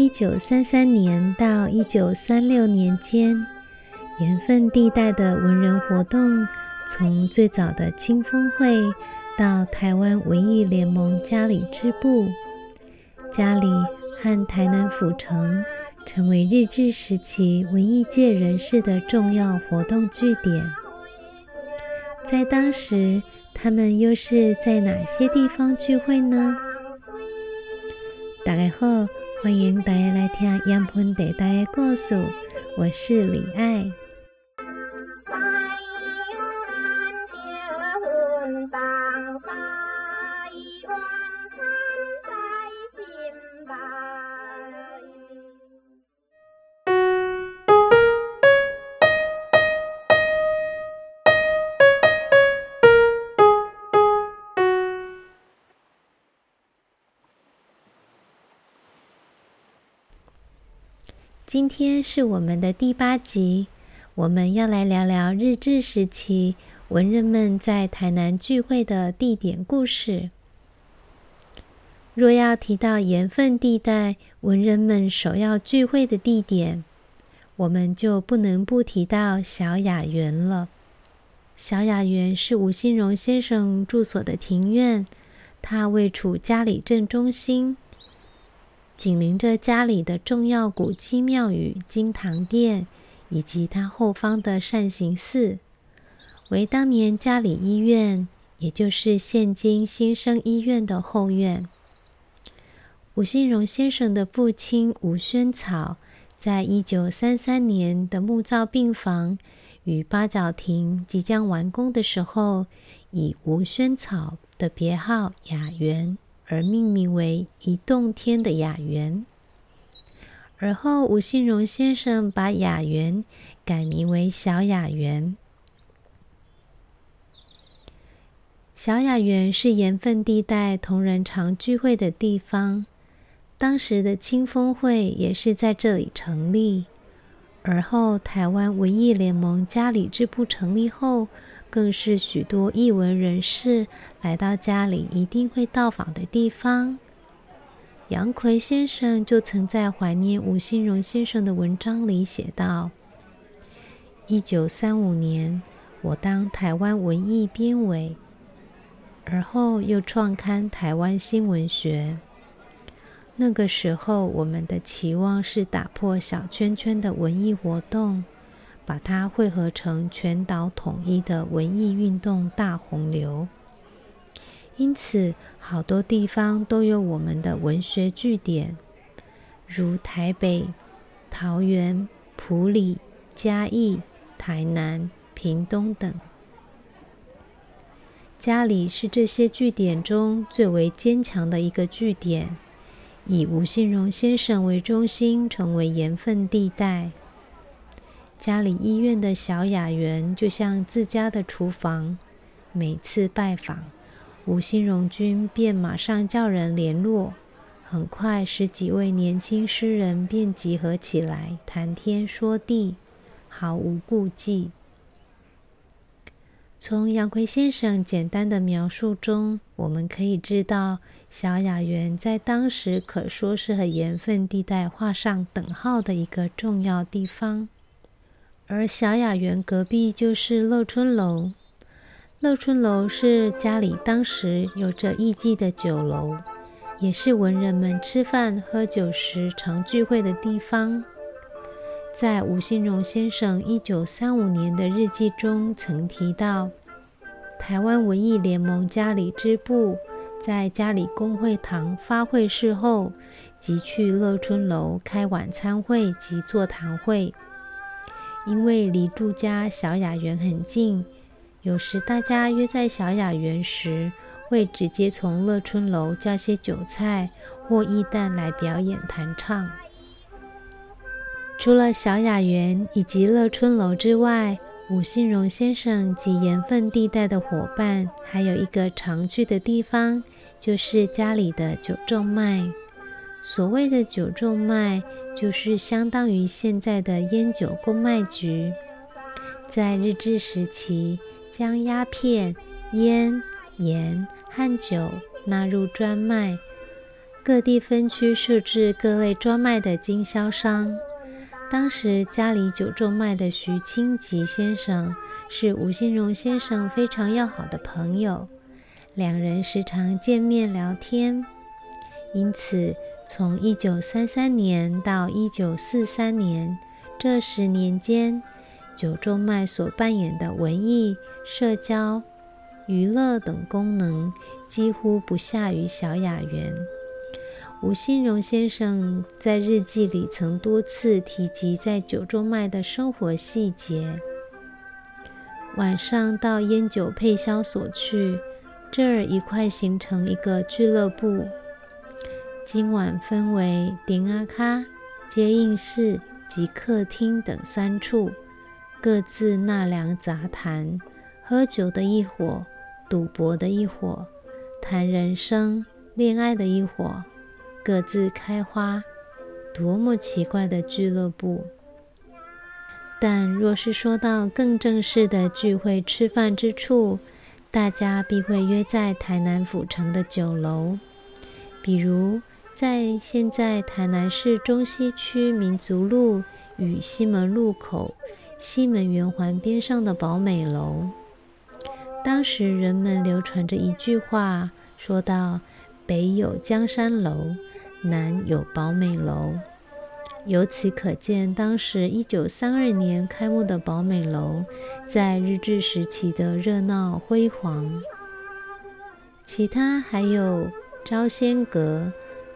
一九三三年到一九三六年间，盐分地带的文人活动，从最早的青风会到台湾文艺联盟家里支部，家里和台南府城成为日治时期文艺界人士的重要活动据点。在当时，他们又是在哪些地方聚会呢？大家好。欢迎大家来听盐分地带的故事，我是李爱。今天是我们的第八集，我们要来聊聊日治时期文人们在台南聚会的地点故事。若要提到盐分地带文人们首要聚会的地点，我们就不能不提到小雅园了。小雅园是吴新荣先生住所的庭院，它位处嘉里镇中心。紧邻着家里的重要古迹庙宇金堂殿，以及它后方的善行寺，为当年佳里医院，也就是现今新生医院的后院。吴新荣先生的父亲吴宣草，在一九三三年的木造病房与八角亭即将完工的时候，以吴宣草的别号雅园。而命名为一洞天的雅园，而后吴新荣先生把雅园改名为小雅园。小雅园是盐分地带同仁常聚会的地方，当时的清风会也是在这里成立。而后台湾文艺联盟佳里支部成立后，更是许多艺文人士来到家里一定会到访的地方。杨奎先生就曾在怀念吴新荣先生的文章里写道：“一九三五年，我当台湾文艺编委，而后又创刊《台湾新文学》。那个时候，我们的期望是打破小圈圈的文艺活动。”把它汇合成全岛统一的文艺运动大洪流，因此好多地方都有我们的文学据点，如台北、桃园、埔里、嘉义、台南、屏东等。家里是这些据点中最为坚强的一个据点，以吴新荣先生为中心，成为盐分地带。家里医院的小雅园就像自家的厨房，每次拜访，吴新荣君便马上叫人联络，很快十几位年轻诗人便集合起来谈天说地，毫无顾忌。从杨奎先生简单的描述中，我们可以知道，小雅园在当时可说是和盐分地带画上等号的一个重要地方。而小雅园隔壁就是乐春楼，乐春楼是家里当时有着艺妓的酒楼，也是文人们吃饭喝酒时常聚会的地方。在吴新荣先生一九三五年的日记中曾提到，台湾文艺联盟家里支部在家里公会堂发会事后，即去乐春楼开晚餐会及座谈会。因为离住家小雅园很近，有时大家约在小雅园时，会直接从乐春楼叫些酒菜或艺旦来表演弹唱。除了小雅园以及乐春楼之外，吴新荣先生及盐分地带的伙伴还有一个常去的地方，就是家里的九重麦。所谓的酒种麦，就是相当于现在的烟酒公卖局。在日治时期，将鸦片、烟、盐和酒纳入专卖，各地分区设置各类专卖的经销商。当时家里酒种麦的徐清吉先生是吴新荣先生非常要好的朋友，两人时常见面聊天。因此，从一九三三年到一九四三年这十年间，酒种麦所扮演的文艺、社交、娱乐等功能，几乎不下于小雅园。吴新荣先生在日记里曾多次提及在酒种麦的生活细节。晚上到烟酒配销所去，这儿一块形成一个俱乐部。今晚分为顶阿卡、接应室及客厅等三处，各自纳凉杂谈，喝酒的一伙，赌博的一伙，谈人生、恋爱的一伙。各自开花，多么奇怪的俱乐部！但若是说到更正式的聚会吃饭之处，大家必会约在台南府城的酒楼，比如在现在台南市中西区民族路与西门路口西门圆环边上的宝美楼。当时人们流传着一句话，说道：“北有江山楼。”南有宝美楼，由此可见，当时一九三二年开幕的宝美楼，在日治时期的热闹辉煌。其他还有招仙阁、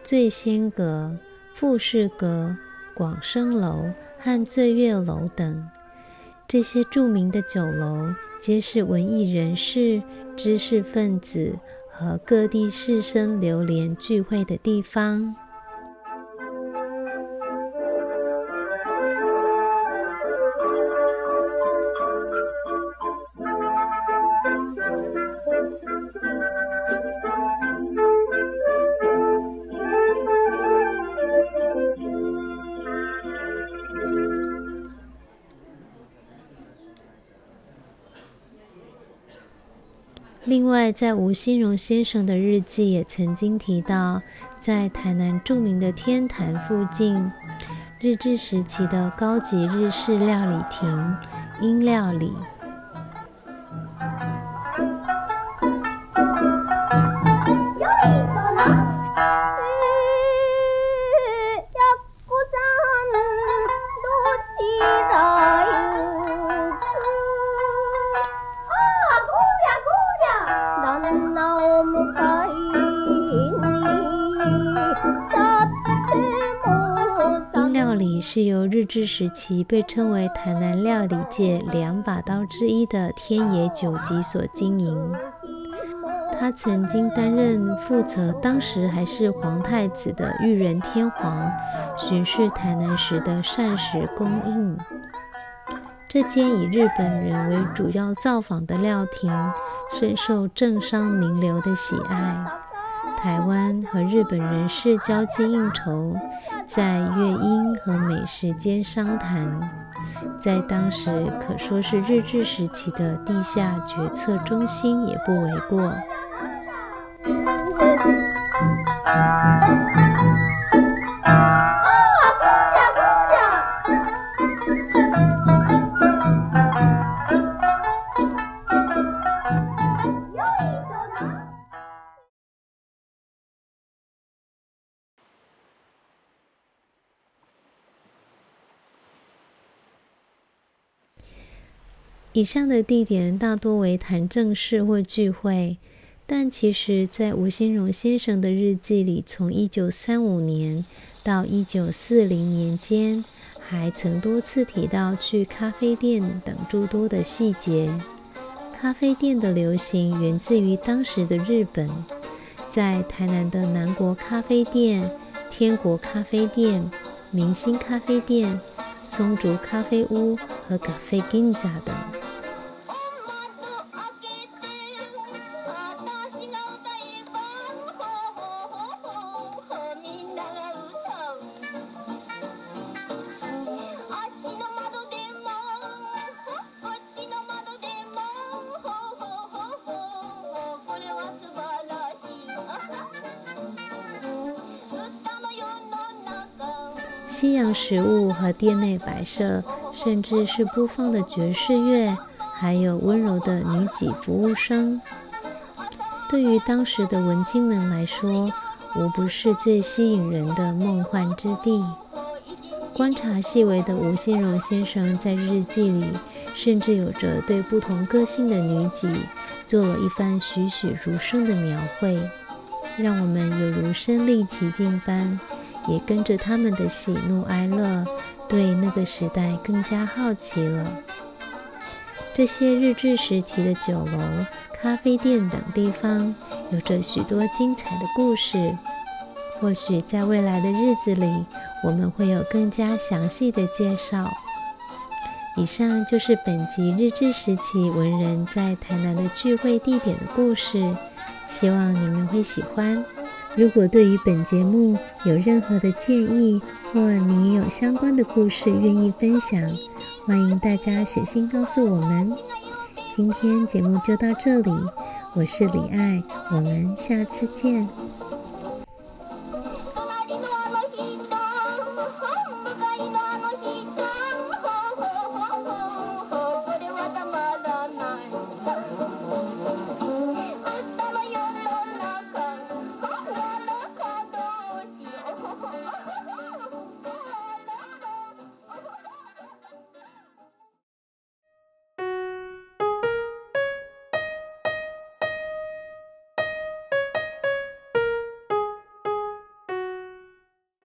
醉仙阁、富士阁、广生楼和醉月楼等，这些著名的酒楼，皆是文艺人士、知识分子。和各地士绅流连聚会的地方。另外，在吴新荣先生的日记也曾经提到，在台南著名的天坛附近，日治时期的高级日式料理亭英料理。音料理是由日治时期被称为台南料理界两把刀之一的天野久吉所经营。他曾经担任负责当时还是皇太子的裕仁天皇巡视台南时的膳食供应。这间以日本人为主要造访的料亭，深受政商名流的喜爱。台湾和日本人士交际应酬，在乐音和美食间商谈，在当时可说是日治时期的地下决策中心，也不为过。以上的地点大多为谈正事或聚会，但其实，在吴新荣先生的日记里，从一九三五年到一九四零年间，还曾多次提到去咖啡店等诸多的细节。咖啡店的流行源自于当时的日本，在台南的南国咖啡店、天国咖啡店、明星咖啡店。松竹咖啡屋和咖啡 Ginza 等。西洋食物和店内摆设，甚至是播放的爵士乐，还有温柔的女给服务生，对于当时的文青们来说，无不是最吸引人的梦幻之地。观察细微的吴新荣先生在日记里，甚至有着对不同个性的女给做了一番栩栩如生的描绘，让我们有如身历其境般。也跟着他们的喜怒哀乐，对那个时代更加好奇了。这些日治时期的酒楼、咖啡店等地方，有着许多精彩的故事。或许在未来的日子里，我们会有更加详细的介绍。以上就是本集日治时期文人在台南的聚会地点的故事，希望你们会喜欢。如果对于本节目有任何的建议，或你有相关的故事愿意分享，欢迎大家写信告诉我们。今天节目就到这里，我是李爱，我们下次见。